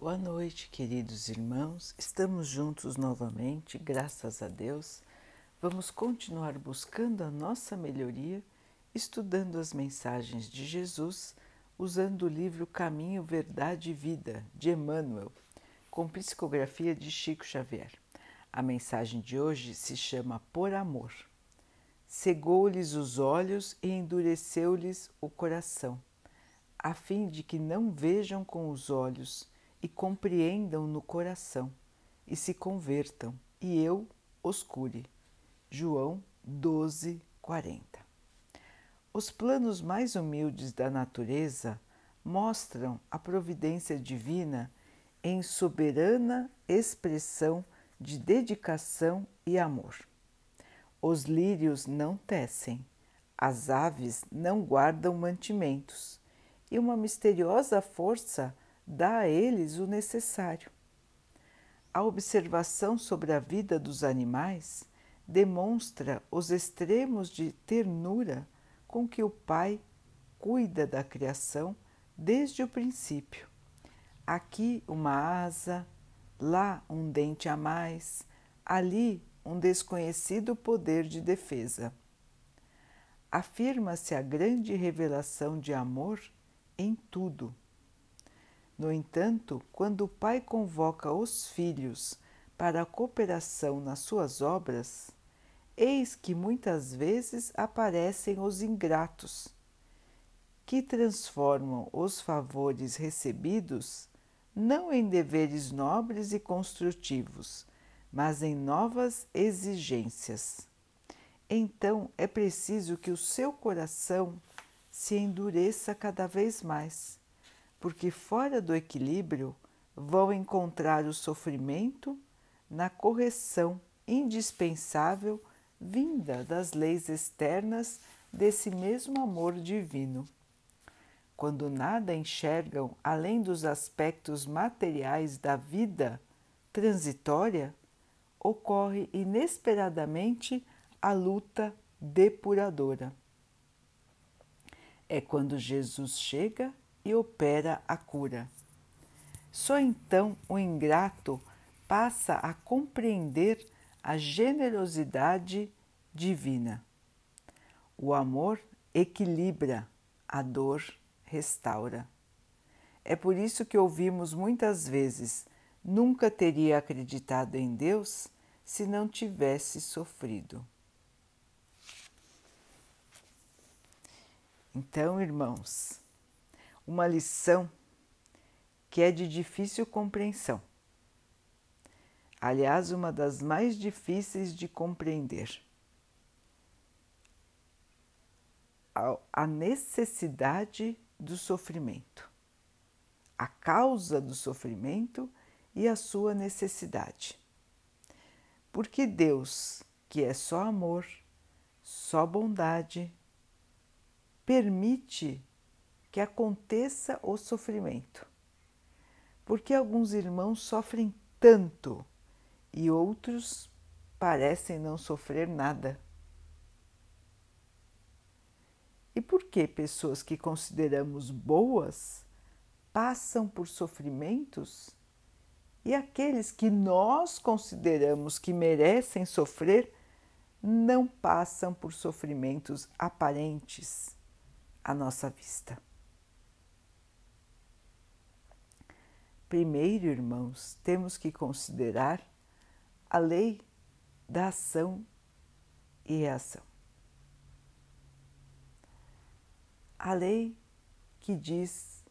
Boa noite, queridos irmãos. Estamos juntos novamente, graças a Deus. Vamos continuar buscando a nossa melhoria, estudando as mensagens de Jesus, usando o livro Caminho, Verdade e Vida, de Emmanuel, com psicografia de Chico Xavier. A mensagem de hoje se chama Por Amor. Cegou-lhes os olhos e endureceu-lhes o coração, a fim de que não vejam com os olhos e compreendam no coração e se convertam, e eu os cure. João 12, 40. Os planos mais humildes da natureza mostram a providência divina em soberana expressão de dedicação e amor. Os lírios não tecem, as aves não guardam mantimentos, e uma misteriosa força dá a eles o necessário. A observação sobre a vida dos animais demonstra os extremos de ternura com que o Pai cuida da criação desde o princípio. Aqui uma asa, lá um dente a mais, ali um desconhecido poder de defesa. Afirma-se a grande revelação de amor em tudo no entanto, quando o pai convoca os filhos para a cooperação nas suas obras, eis que muitas vezes aparecem os ingratos, que transformam os favores recebidos não em deveres nobres e construtivos, mas em novas exigências. Então é preciso que o seu coração se endureça cada vez mais porque fora do equilíbrio vão encontrar o sofrimento na correção indispensável vinda das leis externas desse mesmo amor divino. Quando nada enxergam além dos aspectos materiais da vida transitória, ocorre inesperadamente a luta depuradora. É quando Jesus chega e opera a cura. Só então o ingrato passa a compreender a generosidade divina. O amor equilibra, a dor restaura. É por isso que ouvimos muitas vezes: nunca teria acreditado em Deus se não tivesse sofrido. Então, irmãos, uma lição que é de difícil compreensão. Aliás, uma das mais difíceis de compreender. A necessidade do sofrimento, a causa do sofrimento e a sua necessidade. Porque Deus, que é só amor, só bondade, permite que aconteça o sofrimento. Porque alguns irmãos sofrem tanto e outros parecem não sofrer nada. E por que pessoas que consideramos boas passam por sofrimentos e aqueles que nós consideramos que merecem sofrer não passam por sofrimentos aparentes à nossa vista? Primeiro, irmãos, temos que considerar a lei da ação e reação. A lei que diz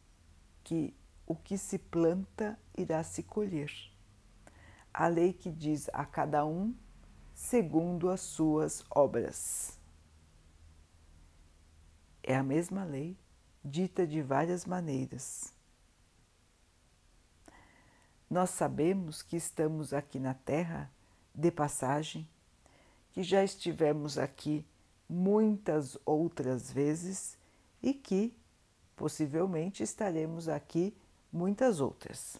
que o que se planta irá se colher. A lei que diz a cada um segundo as suas obras. É a mesma lei, dita de várias maneiras nós sabemos que estamos aqui na Terra de passagem, que já estivemos aqui muitas outras vezes e que possivelmente estaremos aqui muitas outras.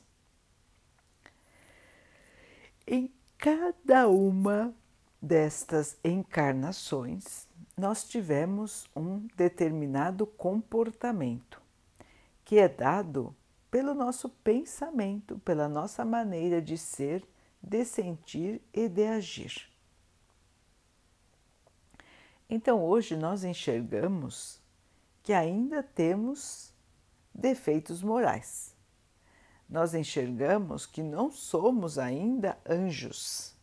Em cada uma destas encarnações, nós tivemos um determinado comportamento que é dado pelo nosso pensamento, pela nossa maneira de ser, de sentir e de agir. Então hoje nós enxergamos que ainda temos defeitos morais. Nós enxergamos que não somos ainda anjos.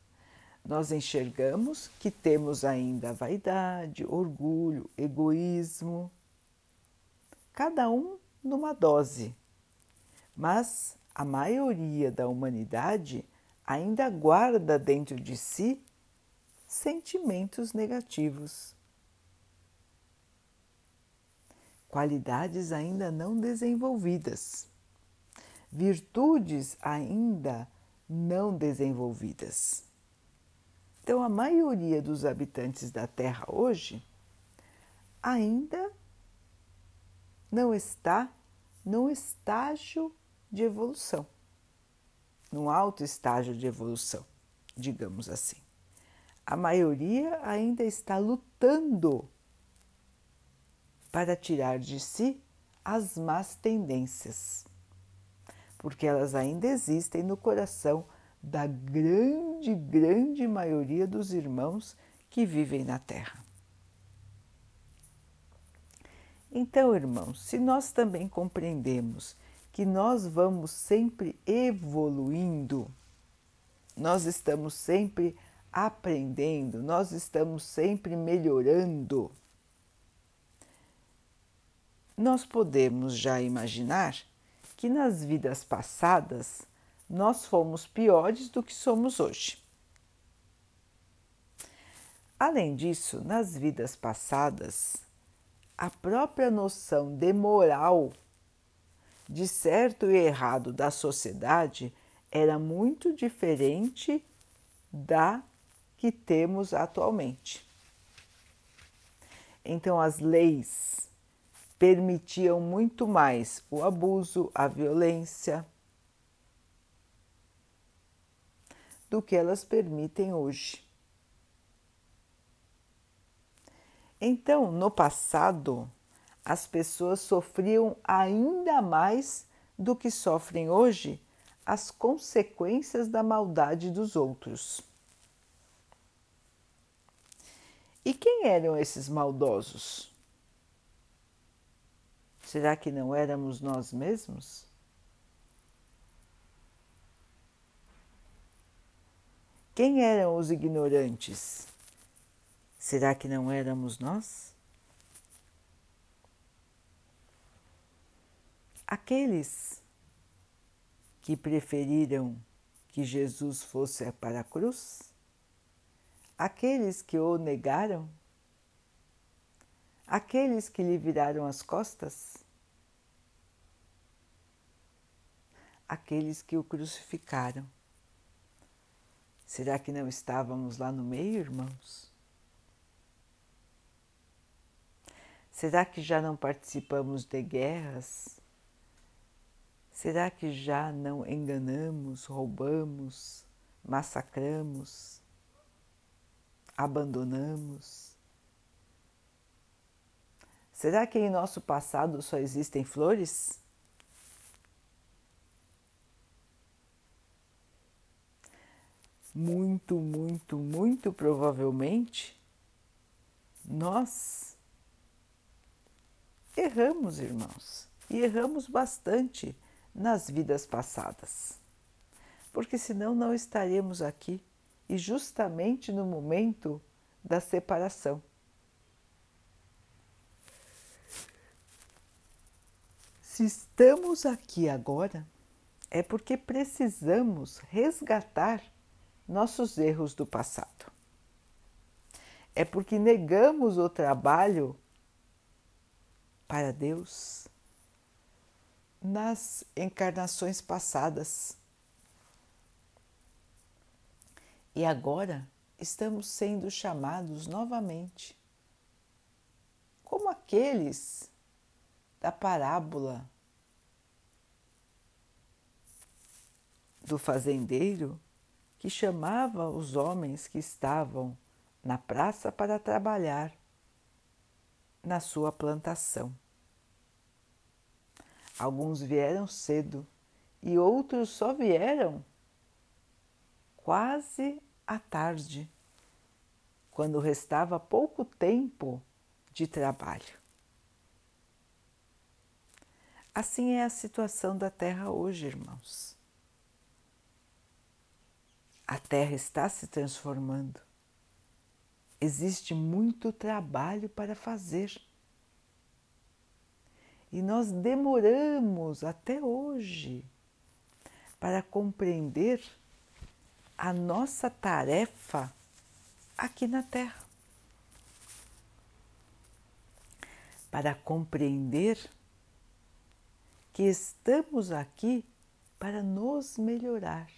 Nós enxergamos que temos ainda vaidade, orgulho, egoísmo, cada um numa dose. Mas a maioria da humanidade ainda guarda dentro de si sentimentos negativos. Qualidades ainda não desenvolvidas, virtudes ainda não desenvolvidas. Então, a maioria dos habitantes da Terra hoje ainda não está num estágio de evolução, num alto estágio de evolução, digamos assim. A maioria ainda está lutando para tirar de si as más tendências, porque elas ainda existem no coração da grande, grande maioria dos irmãos que vivem na Terra. Então, irmãos, se nós também compreendemos que nós vamos sempre evoluindo, nós estamos sempre aprendendo, nós estamos sempre melhorando, nós podemos já imaginar que nas vidas passadas nós fomos piores do que somos hoje. Além disso, nas vidas passadas, a própria noção de moral, de certo e errado da sociedade era muito diferente da que temos atualmente. Então, as leis permitiam muito mais o abuso, a violência, do que elas permitem hoje. Então, no passado, as pessoas sofriam ainda mais do que sofrem hoje as consequências da maldade dos outros. E quem eram esses maldosos? Será que não éramos nós mesmos? Quem eram os ignorantes? Será que não éramos nós? Aqueles que preferiram que Jesus fosse para a cruz? Aqueles que o negaram? Aqueles que lhe viraram as costas? Aqueles que o crucificaram? Será que não estávamos lá no meio, irmãos? Será que já não participamos de guerras? Será que já não enganamos, roubamos, massacramos, abandonamos? Será que em nosso passado só existem flores? Muito, muito, muito provavelmente nós Erramos, irmãos, e erramos bastante nas vidas passadas, porque senão não estaremos aqui e justamente no momento da separação. Se estamos aqui agora, é porque precisamos resgatar nossos erros do passado. É porque negamos o trabalho para Deus nas encarnações passadas. E agora estamos sendo chamados novamente, como aqueles da parábola do fazendeiro que chamava os homens que estavam na praça para trabalhar na sua plantação. Alguns vieram cedo e outros só vieram quase à tarde, quando restava pouco tempo de trabalho. Assim é a situação da Terra hoje, irmãos. A Terra está se transformando. Existe muito trabalho para fazer. E nós demoramos até hoje para compreender a nossa tarefa aqui na Terra. Para compreender que estamos aqui para nos melhorar,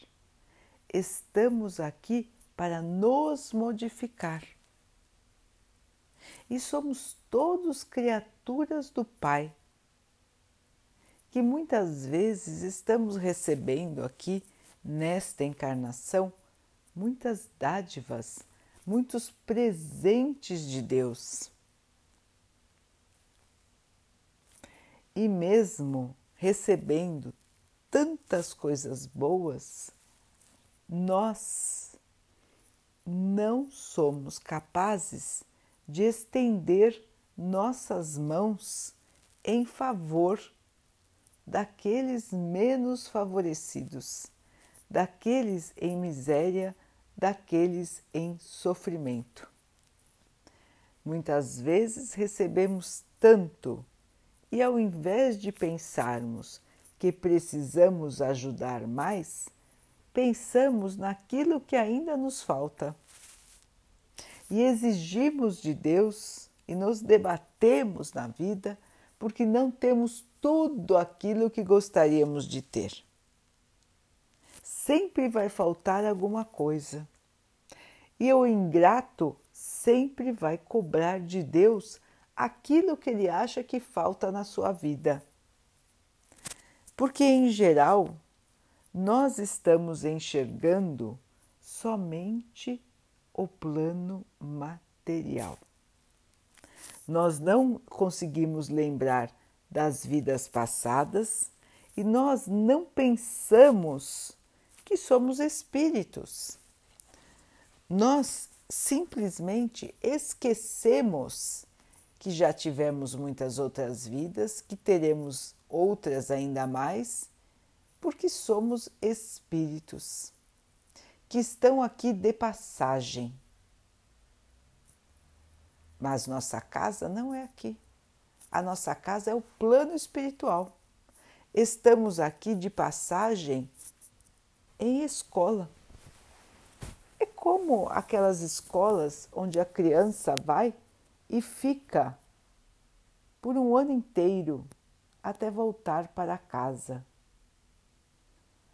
estamos aqui para nos modificar. E somos todos criaturas do Pai, que muitas vezes estamos recebendo aqui, nesta encarnação, muitas dádivas, muitos presentes de Deus. E mesmo recebendo tantas coisas boas, nós não somos capazes de estender nossas mãos em favor daqueles menos favorecidos, daqueles em miséria, daqueles em sofrimento. Muitas vezes recebemos tanto e ao invés de pensarmos que precisamos ajudar mais, pensamos naquilo que ainda nos falta. E exigimos de Deus e nos debatemos na vida porque não temos tudo aquilo que gostaríamos de ter. Sempre vai faltar alguma coisa. E o ingrato sempre vai cobrar de Deus aquilo que ele acha que falta na sua vida. Porque, em geral, nós estamos enxergando somente o plano material. Nós não conseguimos lembrar das vidas passadas e nós não pensamos que somos espíritos. Nós simplesmente esquecemos que já tivemos muitas outras vidas, que teremos outras ainda mais, porque somos espíritos que estão aqui de passagem. Mas nossa casa não é aqui. A nossa casa é o plano espiritual. Estamos aqui de passagem em escola. É como aquelas escolas onde a criança vai e fica por um ano inteiro até voltar para casa.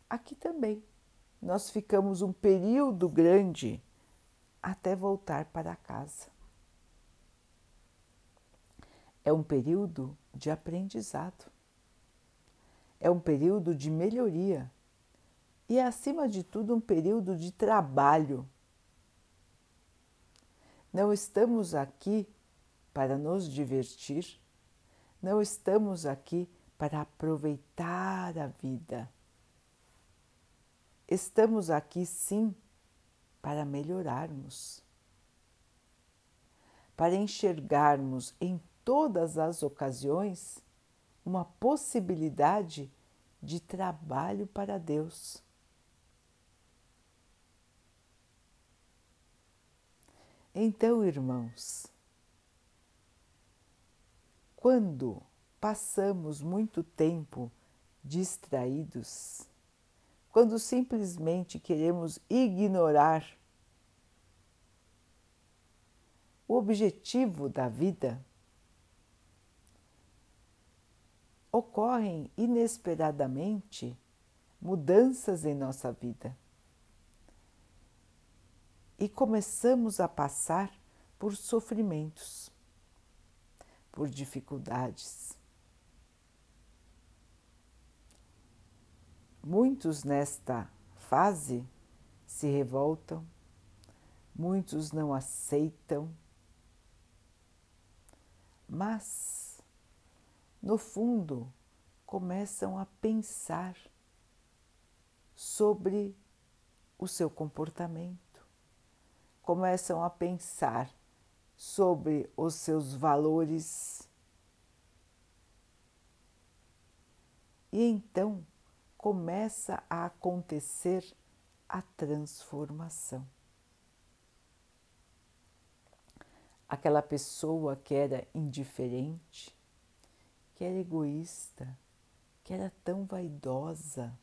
Aqui também nós ficamos um período grande até voltar para casa. É um período de aprendizado, é um período de melhoria e, acima de tudo, um período de trabalho. Não estamos aqui para nos divertir, não estamos aqui para aproveitar a vida. Estamos aqui sim para melhorarmos, para enxergarmos em todas as ocasiões uma possibilidade de trabalho para Deus. Então, irmãos, quando passamos muito tempo distraídos, quando simplesmente queremos ignorar o objetivo da vida, ocorrem inesperadamente mudanças em nossa vida e começamos a passar por sofrimentos por dificuldades. Muitos nesta fase se revoltam, muitos não aceitam, mas, no fundo, começam a pensar sobre o seu comportamento, começam a pensar sobre os seus valores. E então começa a acontecer a transformação. Aquela pessoa que era indiferente, que era egoísta, que era tão vaidosa,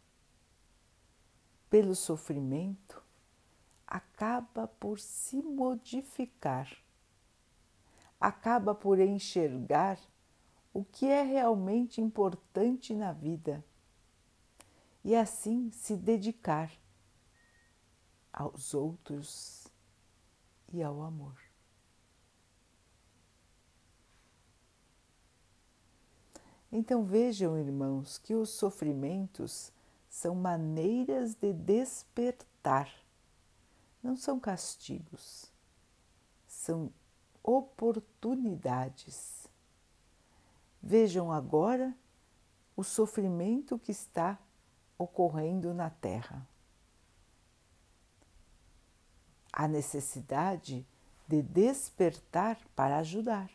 pelo sofrimento, acaba por se modificar, acaba por enxergar o que é realmente importante na vida e assim se dedicar aos outros e ao amor. Então vejam, irmãos, que os sofrimentos são maneiras de despertar, não são castigos, são oportunidades. Vejam agora o sofrimento que está ocorrendo na Terra. A necessidade de despertar para ajudar,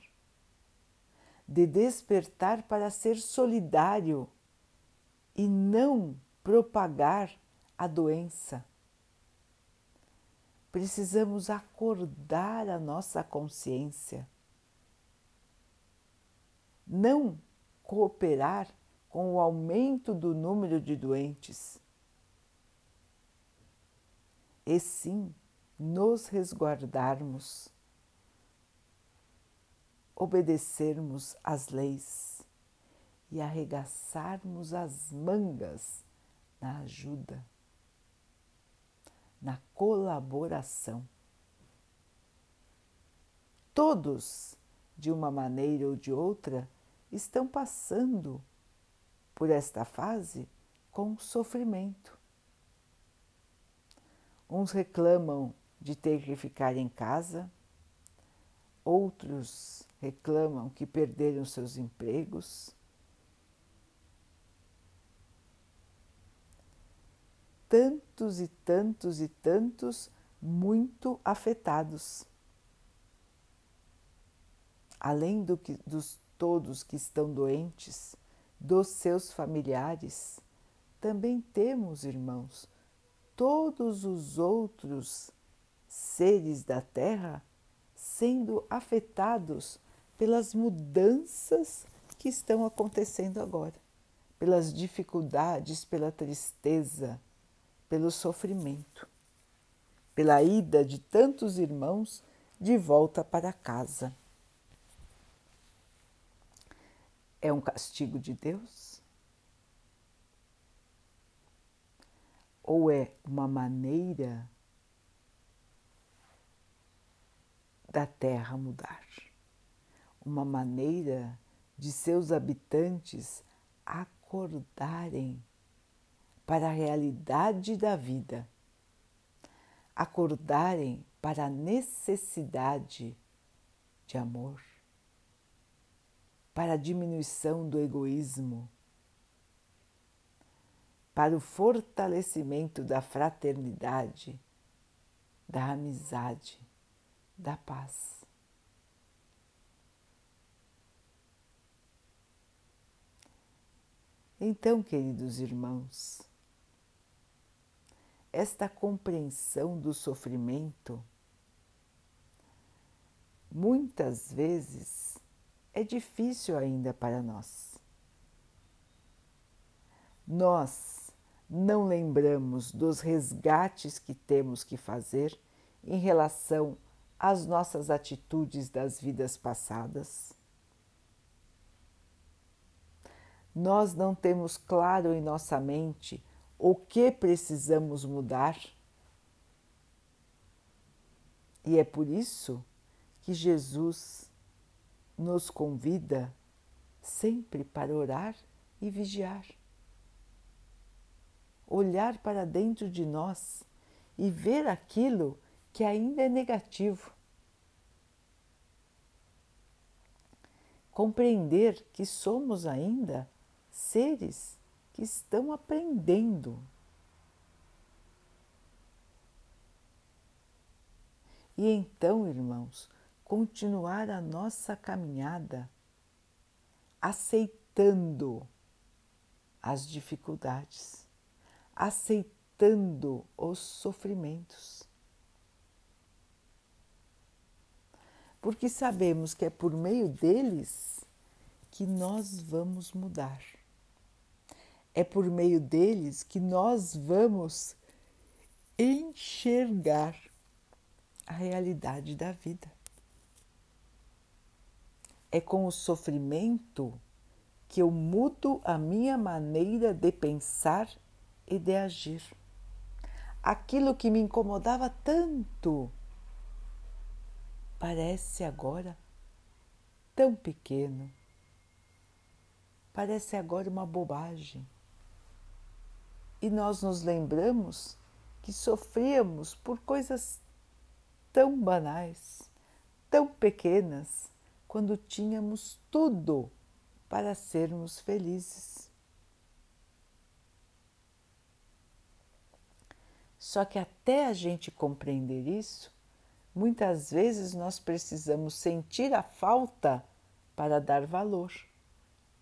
de despertar para ser solidário e não propagar a doença. Precisamos acordar a nossa consciência. Não cooperar com o aumento do número de doentes, e sim nos resguardarmos, obedecermos às leis e arregaçarmos as mangas na ajuda, na colaboração. Todos, de uma maneira ou de outra, estão passando por esta fase com sofrimento. Uns reclamam de ter que ficar em casa, outros reclamam que perderam seus empregos, tantos e tantos e tantos muito afetados. Além do que, dos todos que estão doentes, dos seus familiares, também temos, irmãos, todos os outros seres da Terra sendo afetados pelas mudanças que estão acontecendo agora, pelas dificuldades, pela tristeza, pelo sofrimento, pela ida de tantos irmãos de volta para casa. É um castigo de Deus? Ou é uma maneira da terra mudar? Uma maneira de seus habitantes acordarem para a realidade da vida, acordarem para a necessidade de amor, para a diminuição do egoísmo, para o fortalecimento da fraternidade, da amizade, da paz. Então, queridos irmãos, esta compreensão do sofrimento muitas vezes é difícil ainda para nós. Nós não lembramos dos resgates que temos que fazer em relação às nossas atitudes das vidas passadas. Nós não temos claro em nossa mente o que precisamos mudar. E é por isso que Jesus nos convida sempre para orar e vigiar. Olhar para dentro de nós e ver aquilo que ainda é negativo. Compreender que somos ainda seres que estão aprendendo. E então, irmãos, continuar a nossa caminhada aceitando as dificuldades, aceitando os sofrimentos. Porque sabemos que é por meio deles que nós vamos mudar. É por meio deles que nós vamos enxergar a realidade da vida. É com o sofrimento que eu mudo a minha maneira de pensar e de agir. Aquilo que me incomodava tanto parece agora tão pequeno, parece agora uma bobagem. E nós nos lembramos que sofríamos por coisas tão banais, tão pequenas, quando tínhamos tudo para sermos felizes. Só que até a gente compreender isso, muitas vezes nós precisamos sentir a falta para dar valor.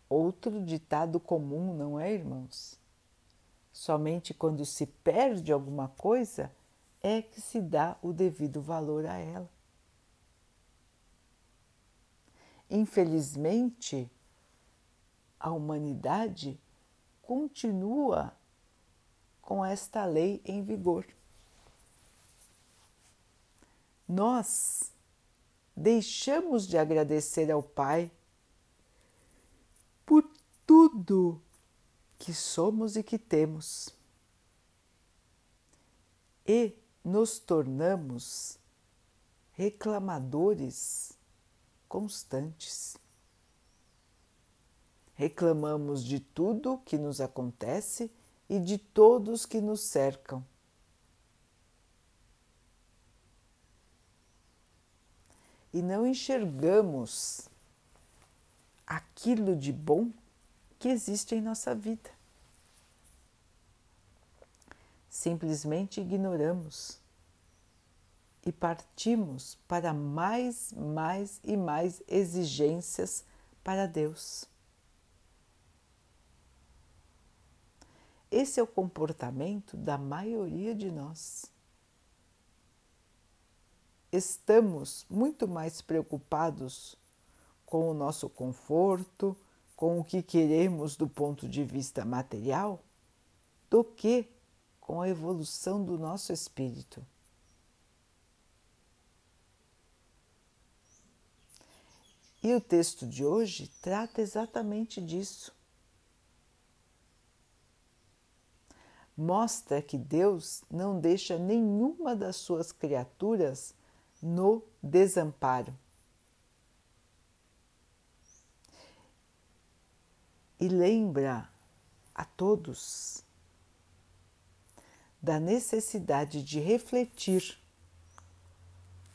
Outro ditado comum, não é, irmãos? Somente quando se perde alguma coisa é que se dá o devido valor a ela. Infelizmente, a humanidade continua com esta lei em vigor. Nós deixamos de agradecer ao Pai por tudo que somos e que temos. E nos tornamos reclamadores constantes. Reclamamos de tudo que nos acontece e de todos que nos cercam. E não enxergamos aquilo de bom que existe em nossa vida simplesmente ignoramos e partimos para mais, mais e mais exigências para Deus. Esse é o comportamento da maioria de nós. Estamos muito mais preocupados com o nosso conforto, com o que queremos do ponto de vista material, do que com a evolução do nosso espírito. E o texto de hoje trata exatamente disso. Mostra que Deus não deixa nenhuma das suas criaturas no desamparo. E lembra a todos da necessidade de refletir,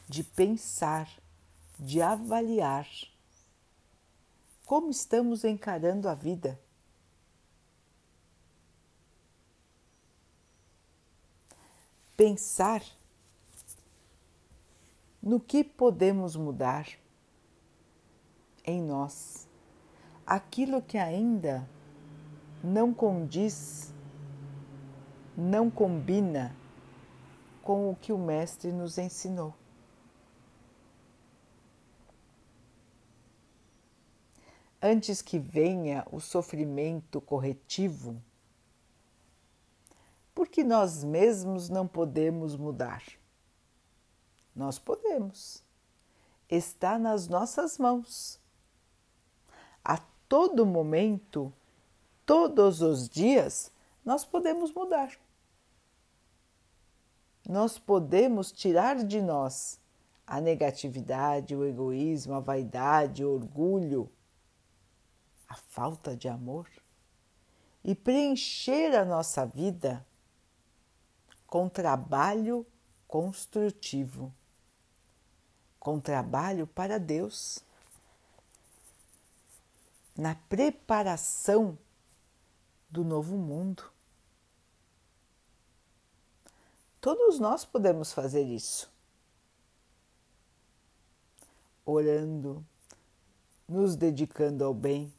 de pensar, de avaliar como estamos encarando a vida. Pensar no que podemos mudar em nós, aquilo que ainda não condiz não combina com o que o Mestre nos ensinou. Antes que venha o sofrimento corretivo, porque nós mesmos não podemos mudar. Nós podemos. Está nas nossas mãos. Todo momento, todos os dias, nós podemos mudar. Nós podemos tirar de nós a negatividade, o egoísmo, a vaidade, o orgulho, a falta de amor e preencher a nossa vida com trabalho construtivo, com trabalho para Deus, na preparação do novo mundo. Todos nós podemos fazer isso. Orando, nos dedicando ao bem,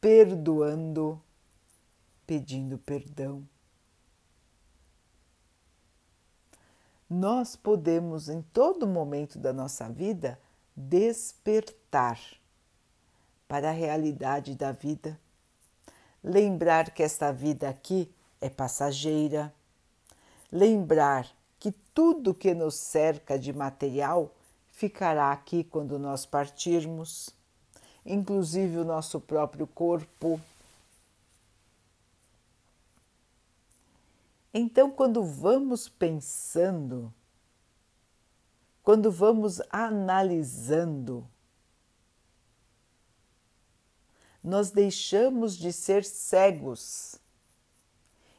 perdoando, pedindo perdão. Nós podemos, em todo momento da nossa vida, despertar para a realidade da vida. Lembrar que esta vida aqui é passageira. Lembrar que tudo que nos cerca de material ficará aqui quando nós partirmos, inclusive o nosso próprio corpo. Então, quando vamos pensando, quando vamos analisando, nós deixamos de ser cegos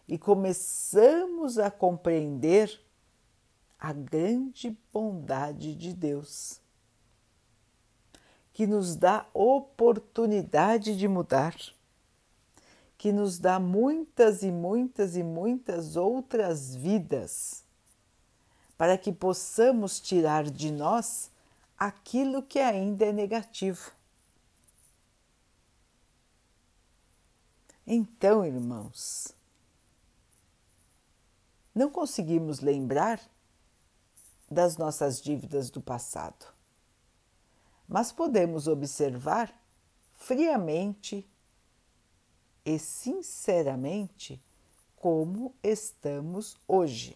e começamos a compreender a grande bondade de Deus, que nos dá oportunidade de mudar, que nos dá muitas e muitas e muitas outras vidas, para que possamos tirar de nós aquilo que ainda é negativo. Então, irmãos, não conseguimos lembrar das nossas dívidas do passado, mas podemos observar friamente e sinceramente como estamos hoje.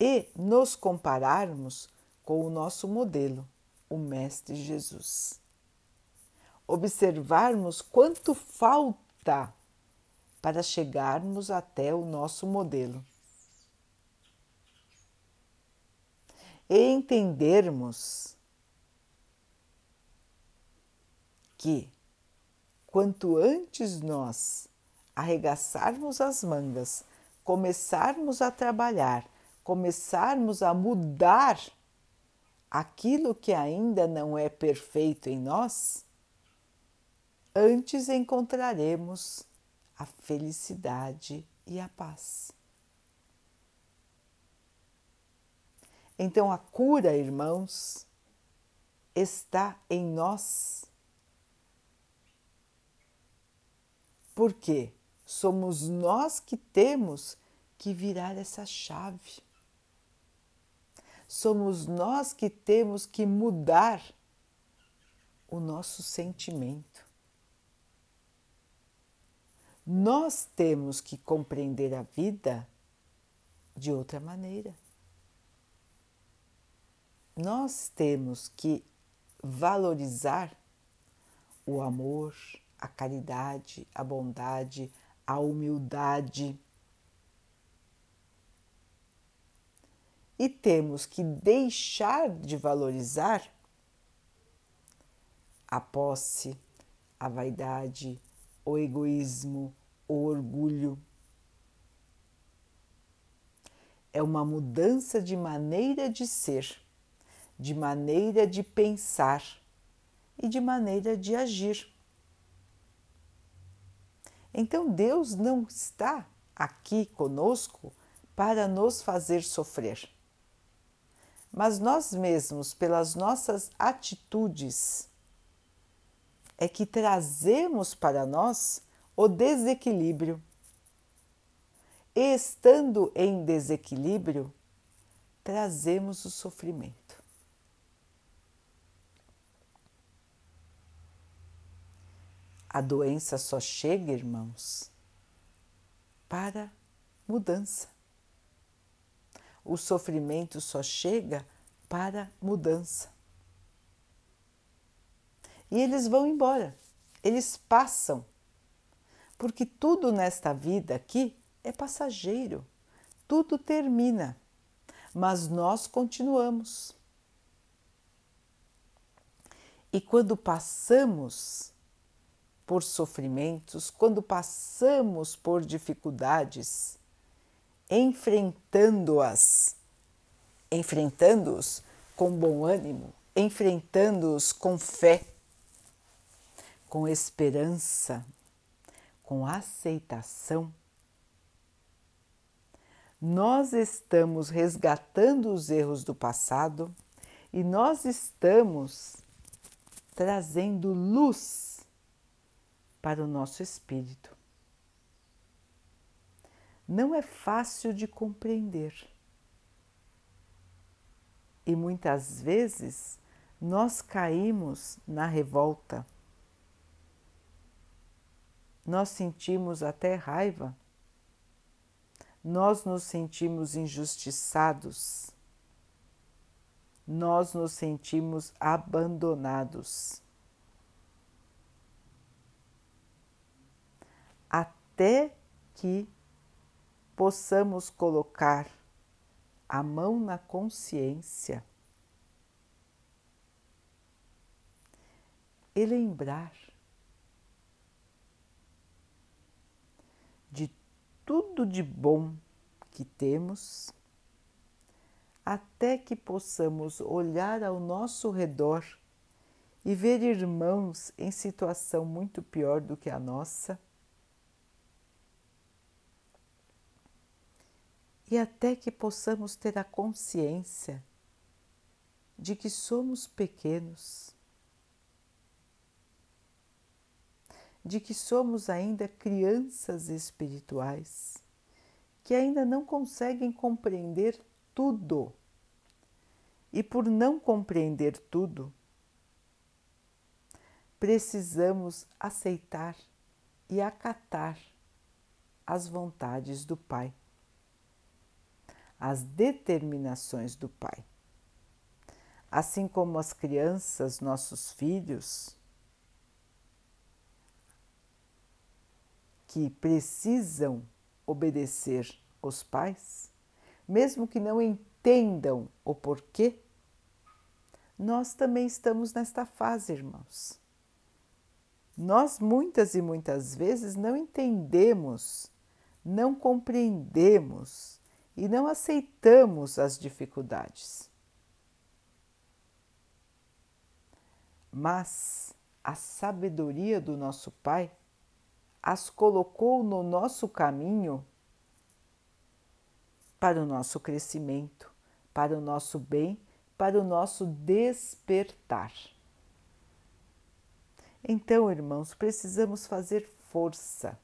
E nos compararmos com o nosso modelo, o Mestre Jesus observarmos quanto falta para chegarmos até o nosso modelo. E entendermos que quanto antes nós arregaçarmos as mangas, começarmos a trabalhar, começarmos a mudar aquilo que ainda não é perfeito em nós, antes encontraremos a felicidade e a paz. Então a cura, irmãos, está em nós. Porque somos nós que temos que virar essa chave. Somos nós que temos que mudar o nosso sentimento. Nós temos que compreender a vida de outra maneira. Nós temos que valorizar o amor, a caridade, a bondade, a humildade. E temos que deixar de valorizar a posse, a vaidade, o egoísmo, o orgulho. É uma mudança de maneira de ser, de maneira de pensar e de maneira de agir. Então Deus não está aqui conosco para nos fazer sofrer. Mas nós mesmos, pelas nossas atitudes, é que trazemos para nós o desequilíbrio. E estando em desequilíbrio, trazemos o sofrimento. A doença só chega, irmãos, para mudança. O sofrimento só chega para mudança. E eles vão embora, eles passam porque tudo nesta vida aqui é passageiro, tudo termina, mas nós continuamos. E quando passamos por sofrimentos, quando passamos por dificuldades, enfrentando-as, enfrentando-os com bom ânimo, enfrentando-os com fé, com esperança, com aceitação, nós estamos resgatando os erros do passado e nós estamos trazendo luz para o nosso espírito. Não é fácil de compreender. E muitas vezes nós caímos na revolta. Nós sentimos até raiva. Nós nos sentimos injustiçados nós nos sentimos abandonados. Até que possamos colocar a mão na consciência e lembrar de tudo de bom que temos até que possamos olhar ao nosso redor e ver irmãos em situação muito pior do que a nossa. E até que possamos ter a consciência de que somos pequenos, de que somos ainda crianças espirituais, que ainda não conseguem compreender tudo. E por não compreender tudo, precisamos aceitar e acatar as vontades do Pai, as determinações do Pai. Assim como as crianças, nossos filhos, que precisam obedecer os pais, mesmo que não entendam o porquê, nós também estamos nesta fase, irmãos. Nós muitas e muitas vezes não entendemos, não compreendemos e não aceitamos as dificuldades. Mas a sabedoria do nosso Pai as colocou no nosso caminho para o nosso crescimento, para o nosso bem, para o nosso despertar. Então, irmãos, precisamos fazer força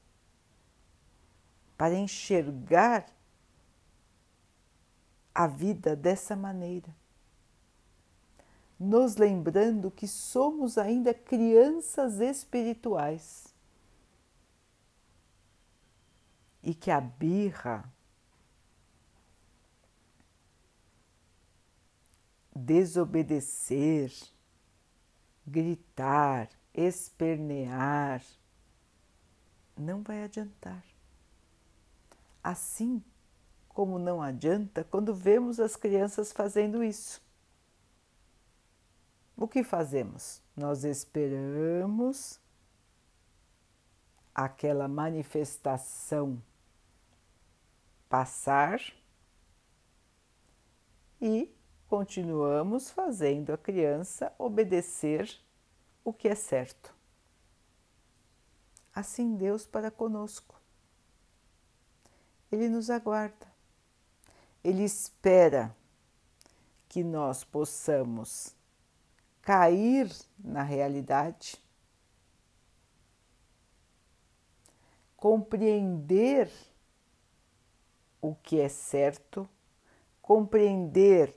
para enxergar a vida dessa maneira, nos lembrando que somos ainda crianças espirituais e que a birra, desobedecer, gritar, espernear, não vai adiantar. Assim como não adianta quando vemos as crianças fazendo isso. O que fazemos? Nós esperamos aquela manifestação passar e continuamos fazendo a criança obedecer o que é certo. Assim Deus para conosco. Ele nos aguarda. Ele espera que nós possamos cair na realidade, compreender o que é certo, compreender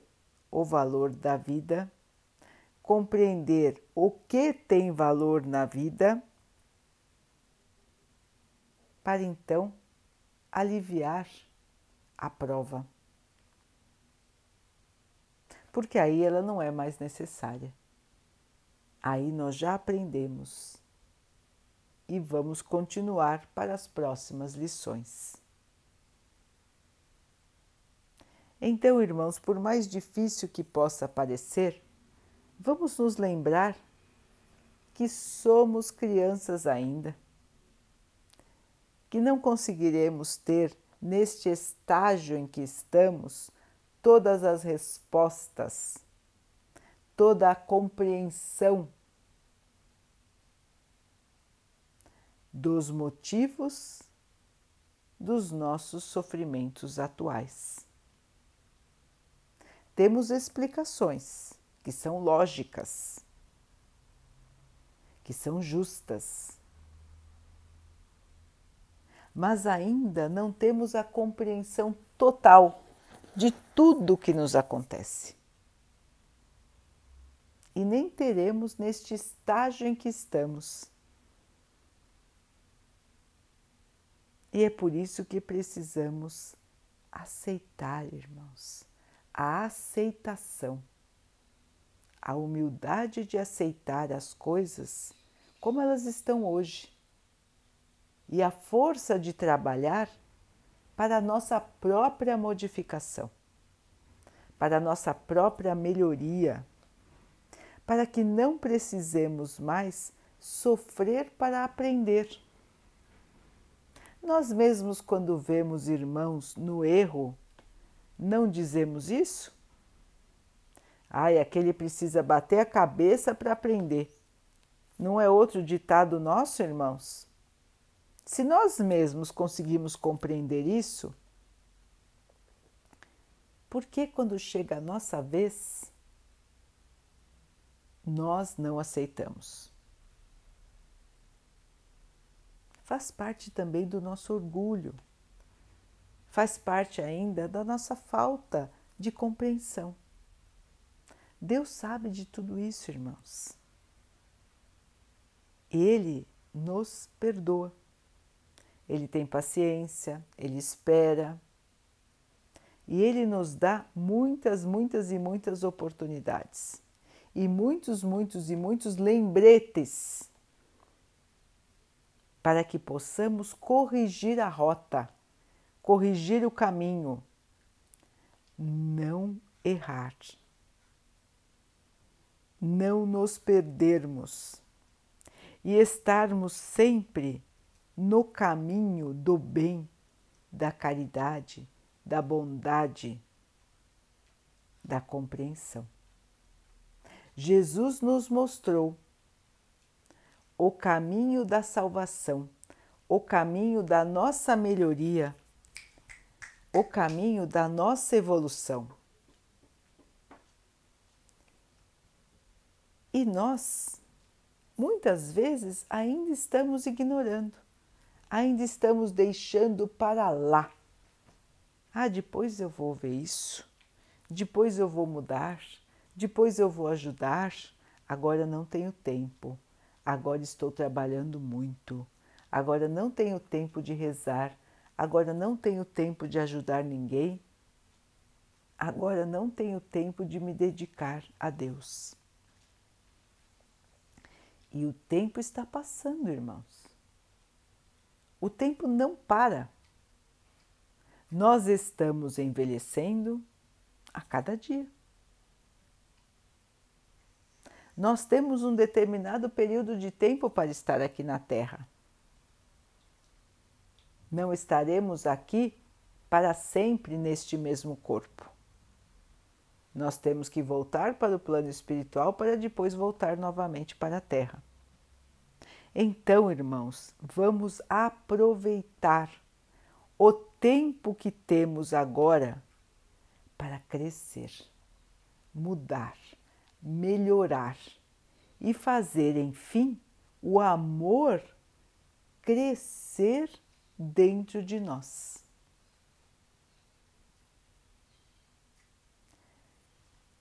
o valor da vida, compreender o que tem valor na vida, para então aliviar a prova. Porque aí ela não é mais necessária. Aí nós já aprendemos e vamos continuar para as próximas lições. Então, irmãos, por mais difícil que possa parecer, vamos nos lembrar que somos crianças ainda, que não conseguiremos ter neste estágio em que estamos todas as respostas, toda a compreensão dos motivos dos nossos sofrimentos atuais. Temos explicações que são lógicas, que são justas, mas ainda não temos a compreensão total de tudo que nos acontece. E nem teremos neste estágio em que estamos. E é por isso que precisamos aceitar, irmãos, a aceitação, a humildade de aceitar as coisas como elas estão hoje e a força de trabalhar para a nossa própria modificação, para a nossa própria melhoria, para que não precisemos mais sofrer para aprender. Nós mesmos, quando vemos irmãos no erro, não dizemos isso? Ai, aquele precisa bater a cabeça para aprender. Não é outro ditado nosso, irmãos? Se nós mesmos conseguimos compreender isso, por que quando chega a nossa vez, nós não aceitamos? Faz parte também do nosso orgulho, faz parte ainda da nossa falta de compreensão. Deus sabe de tudo isso, irmãos. Ele nos perdoa ele tem paciência, ele espera. E ele nos dá muitas, muitas e muitas oportunidades. E muitos, muitos e muitos lembretes para que possamos corrigir a rota, corrigir o caminho, não errar, não nos perdermos. E estarmos sempre no caminho do bem, da caridade, da bondade, da compreensão. Jesus nos mostrou o caminho da salvação, o caminho da nossa melhoria, o caminho da nossa evolução. E nós, muitas vezes, ainda estamos ignorando ainda estamos deixando para lá. Ah, depois eu vou ver isso, depois eu vou mudar, depois eu vou ajudar. Agora não tenho tempo, agora estou trabalhando muito, agora não tenho tempo de rezar, agora não tenho tempo de ajudar ninguém, agora não tenho tempo de me dedicar a Deus. E o tempo está passando, irmãos. O tempo não para. Nós estamos envelhecendo a cada dia. Nós temos um determinado período de tempo para estar aqui na Terra. Não estaremos aqui para sempre neste mesmo corpo. Nós temos que voltar para o plano espiritual para depois voltar novamente para a Terra. Então, irmãos, vamos aproveitar o tempo que temos agora para crescer, mudar, melhorar e fazer, enfim, o amor crescer dentro de nós.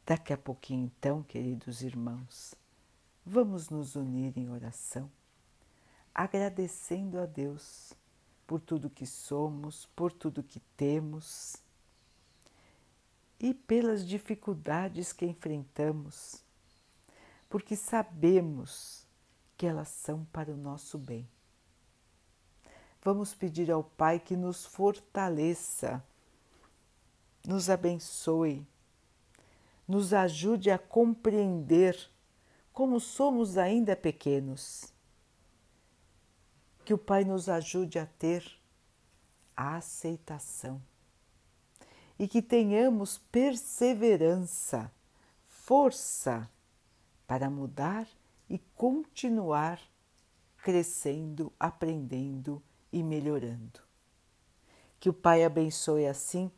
Daqui a pouquinho, então, queridos irmãos, vamos nos unir em oração agradecendo a Deus por tudo que somos, por tudo que temos e pelas dificuldades que enfrentamos, porque sabemos que elas são para o nosso bem. Vamos pedir ao Pai que nos fortaleça, nos abençoe, nos ajude a compreender como somos ainda pequenos que o Pai nos ajude a ter a aceitação e que tenhamos perseverança, força para mudar e continuar crescendo, aprendendo e melhorando. Que o Pai abençoe assim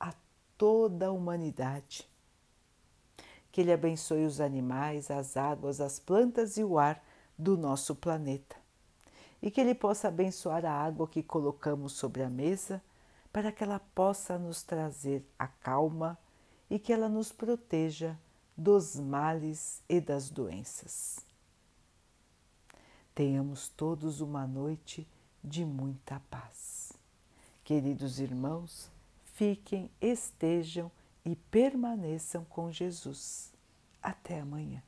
a toda a humanidade. Que Ele abençoe os animais, as águas, as plantas e o ar do nosso planeta. E que Ele possa abençoar a água que colocamos sobre a mesa para que ela possa nos trazer a calma e que ela nos proteja dos males e das doenças. Tenhamos todos uma noite de muita paz. Queridos irmãos, fiquem, estejam e permaneçam com Jesus. Até amanhã.